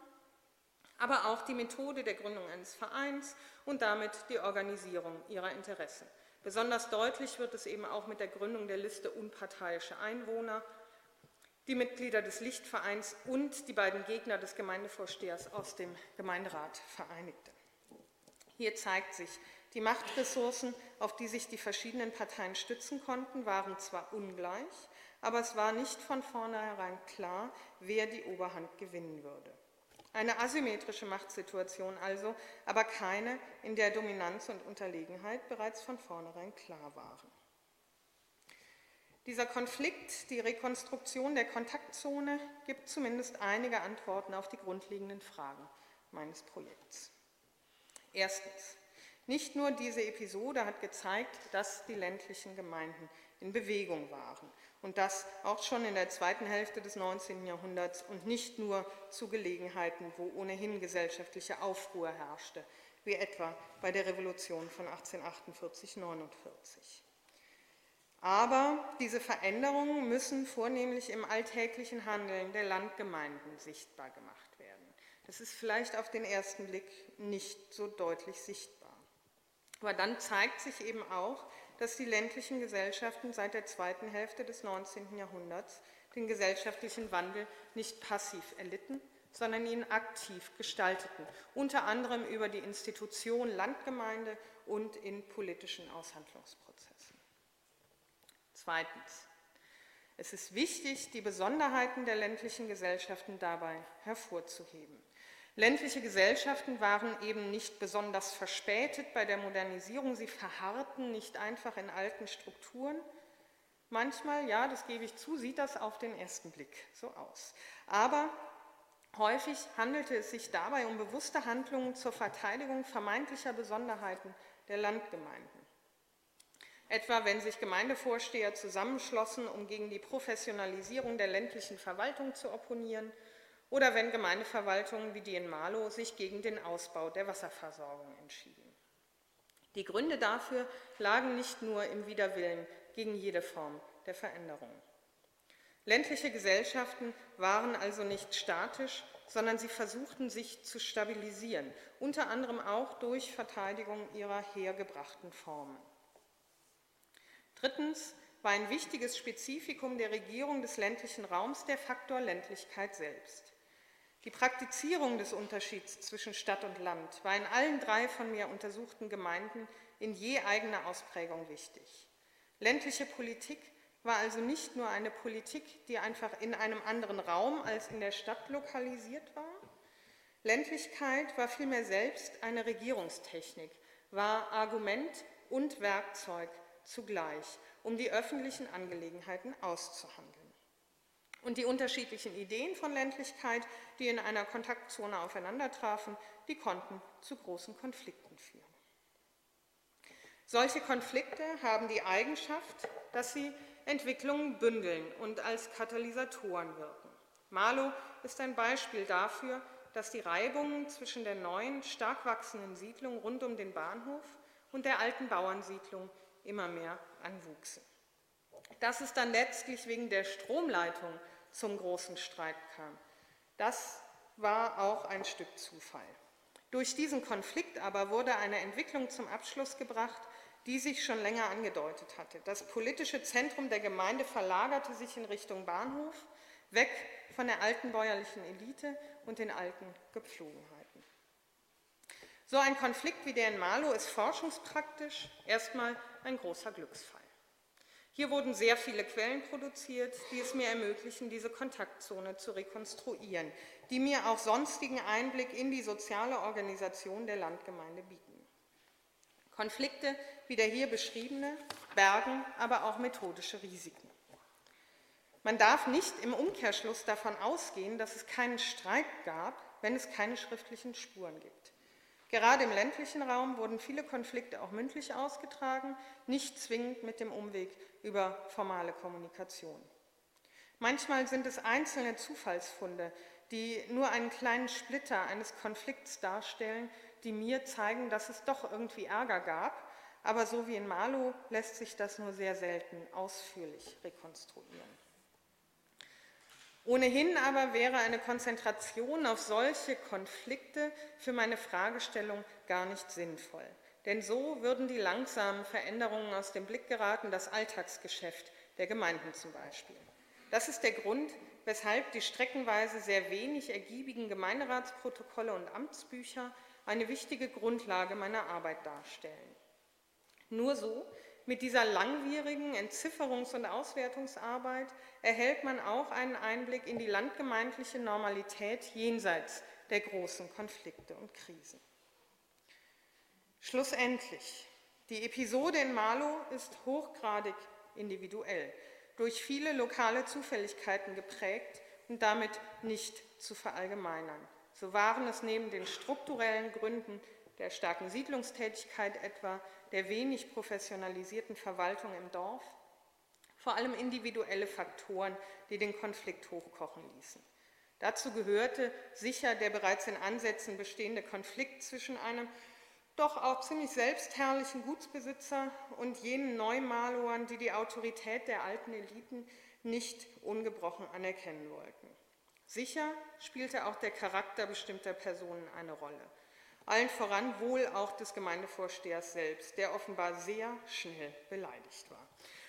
aber auch die Methode der Gründung eines Vereins und damit die Organisierung ihrer Interessen. Besonders deutlich wird es eben auch mit der Gründung der Liste unparteiische Einwohner, die Mitglieder des Lichtvereins und die beiden Gegner des Gemeindevorstehers aus dem Gemeinderat vereinigte. Hier zeigt sich, die Machtressourcen, auf die sich die verschiedenen Parteien stützen konnten, waren zwar ungleich, aber es war nicht von vornherein klar, wer die Oberhand gewinnen würde. Eine asymmetrische Machtsituation also, aber keine, in der Dominanz und Unterlegenheit bereits von vornherein klar waren. Dieser Konflikt, die Rekonstruktion der Kontaktzone, gibt zumindest einige Antworten auf die grundlegenden Fragen meines Projekts. Erstens. Nicht nur diese Episode hat gezeigt, dass die ländlichen Gemeinden in Bewegung waren und das auch schon in der zweiten Hälfte des 19. Jahrhunderts und nicht nur zu Gelegenheiten, wo ohnehin gesellschaftliche Aufruhr herrschte, wie etwa bei der Revolution von 1848-49. Aber diese Veränderungen müssen vornehmlich im alltäglichen Handeln der Landgemeinden sichtbar gemacht werden. Das ist vielleicht auf den ersten Blick nicht so deutlich sichtbar. Aber dann zeigt sich eben auch, dass die ländlichen Gesellschaften seit der zweiten Hälfte des 19. Jahrhunderts den gesellschaftlichen Wandel nicht passiv erlitten, sondern ihn aktiv gestalteten, unter anderem über die Institution Landgemeinde und in politischen Aushandlungsprozessen. Zweitens. Es ist wichtig, die Besonderheiten der ländlichen Gesellschaften dabei hervorzuheben. Ländliche Gesellschaften waren eben nicht besonders verspätet bei der Modernisierung, sie verharrten nicht einfach in alten Strukturen. Manchmal, ja, das gebe ich zu, sieht das auf den ersten Blick so aus. Aber häufig handelte es sich dabei um bewusste Handlungen zur Verteidigung vermeintlicher Besonderheiten der Landgemeinden. Etwa wenn sich Gemeindevorsteher zusammenschlossen, um gegen die Professionalisierung der ländlichen Verwaltung zu opponieren – oder wenn Gemeindeverwaltungen wie die in Marlow sich gegen den Ausbau der Wasserversorgung entschieden. Die Gründe dafür lagen nicht nur im Widerwillen gegen jede Form der Veränderung. Ländliche Gesellschaften waren also nicht statisch, sondern sie versuchten sich zu stabilisieren, unter anderem auch durch Verteidigung ihrer hergebrachten Formen. Drittens war ein wichtiges Spezifikum der Regierung des ländlichen Raums der Faktor Ländlichkeit selbst. Die Praktizierung des Unterschieds zwischen Stadt und Land war in allen drei von mir untersuchten Gemeinden in je eigener Ausprägung wichtig. Ländliche Politik war also nicht nur eine Politik, die einfach in einem anderen Raum als in der Stadt lokalisiert war. Ländlichkeit war vielmehr selbst eine Regierungstechnik, war Argument und Werkzeug zugleich, um die öffentlichen Angelegenheiten auszuhandeln. Und die unterschiedlichen Ideen von Ländlichkeit, die in einer Kontaktzone aufeinandertrafen, die konnten zu großen Konflikten führen. Solche Konflikte haben die Eigenschaft, dass sie Entwicklungen bündeln und als Katalysatoren wirken. Marlow ist ein Beispiel dafür, dass die Reibungen zwischen der neuen, stark wachsenden Siedlung rund um den Bahnhof und der alten Bauernsiedlung immer mehr anwuchsen. Dass es dann letztlich wegen der Stromleitung zum großen Streit kam. Das war auch ein Stück Zufall. Durch diesen Konflikt aber wurde eine Entwicklung zum Abschluss gebracht, die sich schon länger angedeutet hatte. Das politische Zentrum der Gemeinde verlagerte sich in Richtung Bahnhof, weg von der alten bäuerlichen Elite und den alten Gepflogenheiten. So ein Konflikt wie der in Marlow ist forschungspraktisch erstmal ein großer Glücksfall. Hier wurden sehr viele Quellen produziert, die es mir ermöglichen, diese Kontaktzone zu rekonstruieren, die mir auch sonstigen Einblick in die soziale Organisation der Landgemeinde bieten. Konflikte, wie der hier beschriebene, bergen aber auch methodische Risiken. Man darf nicht im Umkehrschluss davon ausgehen, dass es keinen Streit gab, wenn es keine schriftlichen Spuren gibt. Gerade im ländlichen Raum wurden viele Konflikte auch mündlich ausgetragen, nicht zwingend mit dem Umweg über formale Kommunikation. Manchmal sind es einzelne Zufallsfunde, die nur einen kleinen Splitter eines Konflikts darstellen, die mir zeigen, dass es doch irgendwie Ärger gab, aber so wie in Marlow lässt sich das nur sehr selten ausführlich rekonstruieren. Ohnehin aber wäre eine Konzentration auf solche Konflikte für meine Fragestellung gar nicht sinnvoll. Denn so würden die langsamen Veränderungen aus dem Blick geraten, das Alltagsgeschäft der Gemeinden zum Beispiel. Das ist der Grund, weshalb die streckenweise sehr wenig ergiebigen Gemeinderatsprotokolle und Amtsbücher eine wichtige Grundlage meiner Arbeit darstellen. Nur so mit dieser langwierigen Entzifferungs- und Auswertungsarbeit erhält man auch einen Einblick in die landgemeindliche Normalität jenseits der großen Konflikte und Krisen. Schlussendlich, die Episode in Marlow ist hochgradig individuell, durch viele lokale Zufälligkeiten geprägt und damit nicht zu verallgemeinern. So waren es neben den strukturellen Gründen der starken Siedlungstätigkeit etwa der wenig professionalisierten Verwaltung im Dorf, vor allem individuelle Faktoren, die den Konflikt hochkochen ließen. Dazu gehörte sicher der bereits in Ansätzen bestehende Konflikt zwischen einem doch auch ziemlich selbstherrlichen Gutsbesitzer und jenen Neumaloern, die die Autorität der alten Eliten nicht ungebrochen anerkennen wollten. Sicher spielte auch der Charakter bestimmter Personen eine Rolle. Allen voran wohl auch des Gemeindevorstehers selbst, der offenbar sehr schnell beleidigt war.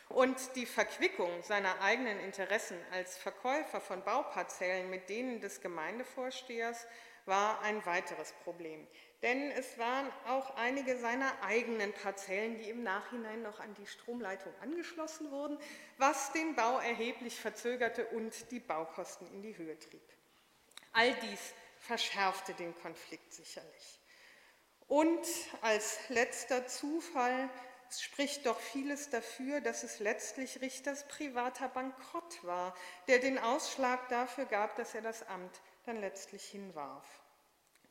Und die Verquickung seiner eigenen Interessen als Verkäufer von Bauparzellen mit denen des Gemeindevorstehers war ein weiteres Problem. Denn es waren auch einige seiner eigenen Parzellen, die im Nachhinein noch an die Stromleitung angeschlossen wurden, was den Bau erheblich verzögerte und die Baukosten in die Höhe trieb. All dies verschärfte den Konflikt sicherlich. Und als letzter Zufall spricht doch vieles dafür, dass es letztlich Richters privater Bankrott war, der den Ausschlag dafür gab, dass er das Amt dann letztlich hinwarf.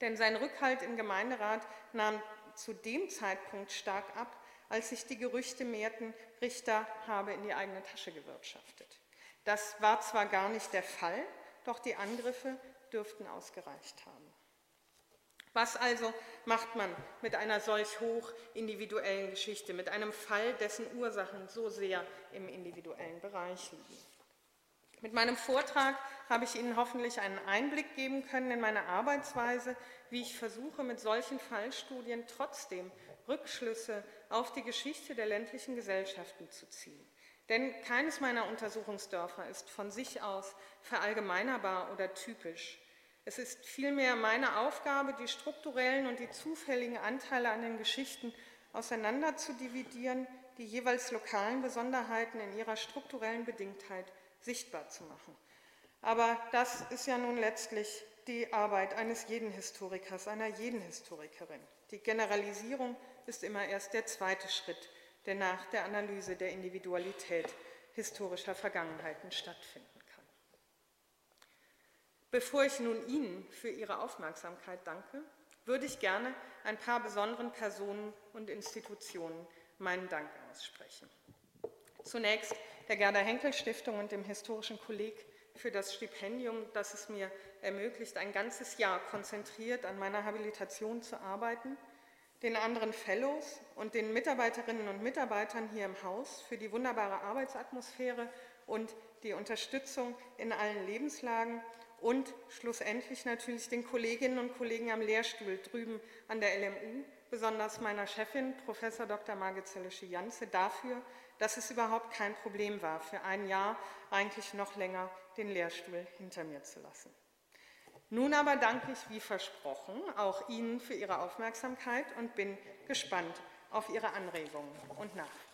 Denn sein Rückhalt im Gemeinderat nahm zu dem Zeitpunkt stark ab, als sich die Gerüchte mehrten, Richter habe in die eigene Tasche gewirtschaftet. Das war zwar gar nicht der Fall, doch die Angriffe dürften ausgereicht haben. Was also macht man mit einer solch hoch individuellen Geschichte, mit einem Fall, dessen Ursachen so sehr im individuellen Bereich liegen? Mit meinem Vortrag habe ich Ihnen hoffentlich einen Einblick geben können in meine Arbeitsweise, wie ich versuche, mit solchen Fallstudien trotzdem Rückschlüsse auf die Geschichte der ländlichen Gesellschaften zu ziehen. Denn keines meiner Untersuchungsdörfer ist von sich aus verallgemeinerbar oder typisch. Es ist vielmehr meine Aufgabe, die strukturellen und die zufälligen Anteile an den Geschichten auseinander zu dividieren, die jeweils lokalen Besonderheiten in ihrer strukturellen Bedingtheit sichtbar zu machen. Aber das ist ja nun letztlich die Arbeit eines jeden Historikers, einer jeden Historikerin. Die Generalisierung ist immer erst der zweite Schritt, der nach der Analyse der Individualität historischer Vergangenheiten stattfindet. Bevor ich nun Ihnen für Ihre Aufmerksamkeit danke, würde ich gerne ein paar besonderen Personen und Institutionen meinen Dank aussprechen. Zunächst der Gerda Henkel Stiftung und dem Historischen Kolleg für das Stipendium, das es mir ermöglicht, ein ganzes Jahr konzentriert an meiner Habilitation zu arbeiten, den anderen Fellows und den Mitarbeiterinnen und Mitarbeitern hier im Haus für die wunderbare Arbeitsatmosphäre und die Unterstützung in allen Lebenslagen und schlussendlich natürlich den Kolleginnen und Kollegen am Lehrstuhl drüben an der LMU, besonders meiner Chefin, Professor Dr. Margit Zellische-Janze, dafür, dass es überhaupt kein Problem war, für ein Jahr, eigentlich noch länger, den Lehrstuhl hinter mir zu lassen. Nun aber danke ich, wie versprochen, auch Ihnen für Ihre Aufmerksamkeit und bin gespannt auf Ihre Anregungen und Nachfragen.